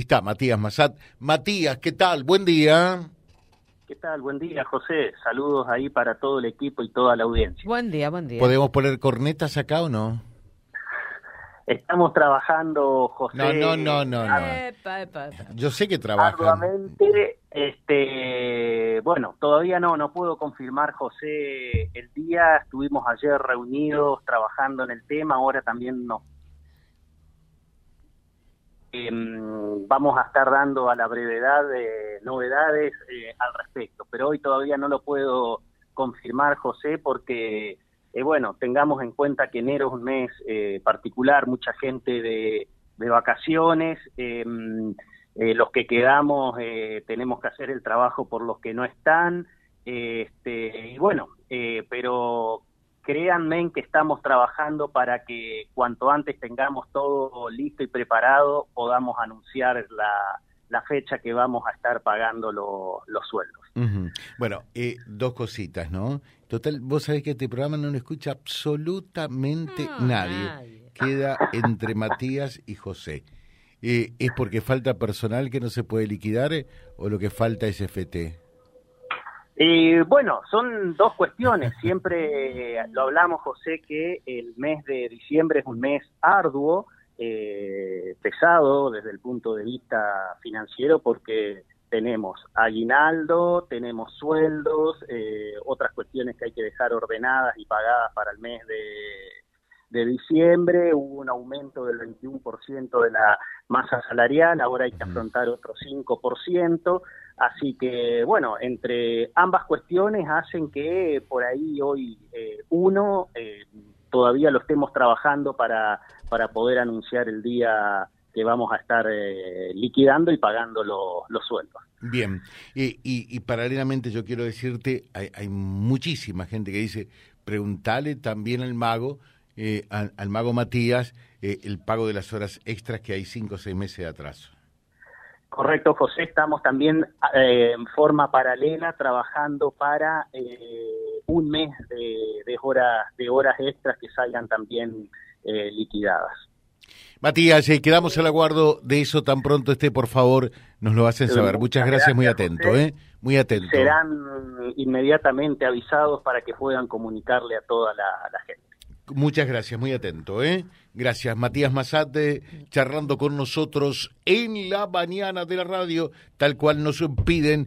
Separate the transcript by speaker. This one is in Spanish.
Speaker 1: está Matías Massat. Matías, ¿qué tal? Buen día.
Speaker 2: ¿Qué tal? Buen día, José. Saludos ahí para todo el equipo y toda la audiencia.
Speaker 3: Buen día, buen día.
Speaker 1: ¿Podemos poner cornetas acá o no?
Speaker 2: Estamos trabajando, José.
Speaker 1: No, no, no, no. no.
Speaker 3: Epa, epa, epa.
Speaker 1: Yo sé que trabajan.
Speaker 2: Arduamente, este, bueno, todavía no, no puedo confirmar, José, el día. Estuvimos ayer reunidos trabajando en el tema, ahora también nos vamos a estar dando a la brevedad de novedades eh, al respecto, pero hoy todavía no lo puedo confirmar, José, porque, eh, bueno, tengamos en cuenta que enero es un mes eh, particular, mucha gente de, de vacaciones, em, los que quedamos tenemos que hacer el trabajo por los que no están, este, y bueno, pero créanme en que estamos trabajando para que cuanto antes tengamos todo listo y preparado, podamos anunciar la, la fecha que vamos a estar pagando los sueldos.
Speaker 1: Bueno, eh, dos cositas, ¿no? Total, vos sabés que este programa no lo escucha absolutamente nadie. Queda entre Matías y José. Eh, ¿Es porque falta personal que no se puede liquidar eh, o lo que falta es FT?
Speaker 2: Eh, bueno, son dos cuestiones. Siempre lo hablamos, José, que el mes de diciembre es un mes arduo, eh, pesado desde el punto de vista financiero, porque tenemos aguinaldo, tenemos sueldos, eh, otras cuestiones que hay que dejar ordenadas y pagadas para el mes de, de diciembre. Hubo un aumento del 21% de la masa salarial, ahora hay que afrontar otro 5%. Así que, bueno, entre ambas cuestiones hacen que por ahí hoy eh, uno eh, todavía lo estemos trabajando para, para poder anunciar el día que vamos a estar eh, liquidando y pagando los sueldos.
Speaker 1: Bien, y, y, paralelamente yo quiero decirte, hay, hay, muchísima gente que dice, preguntale también al mago, al, al, mago Matías, el pago de las horas extras que hay cinco o seis meses de atraso.
Speaker 2: Correcto, José. Estamos también eh, en forma paralela trabajando para eh, un mes de, horas, de horas extras que salgan también eh, liquidadas.
Speaker 1: Matías, quedamos al aguardo de eso tan pronto esté, por favor, nos lo hacen saber. Muchas gracias, muy atento, ¿eh? Muy atento.
Speaker 2: Serán inmediatamente avisados para que puedan comunicarle a toda la gente.
Speaker 1: Muchas gracias, muy atento, ¿eh? Gracias, Matías Mazate, charlando con nosotros en la mañana de la radio, tal cual nos piden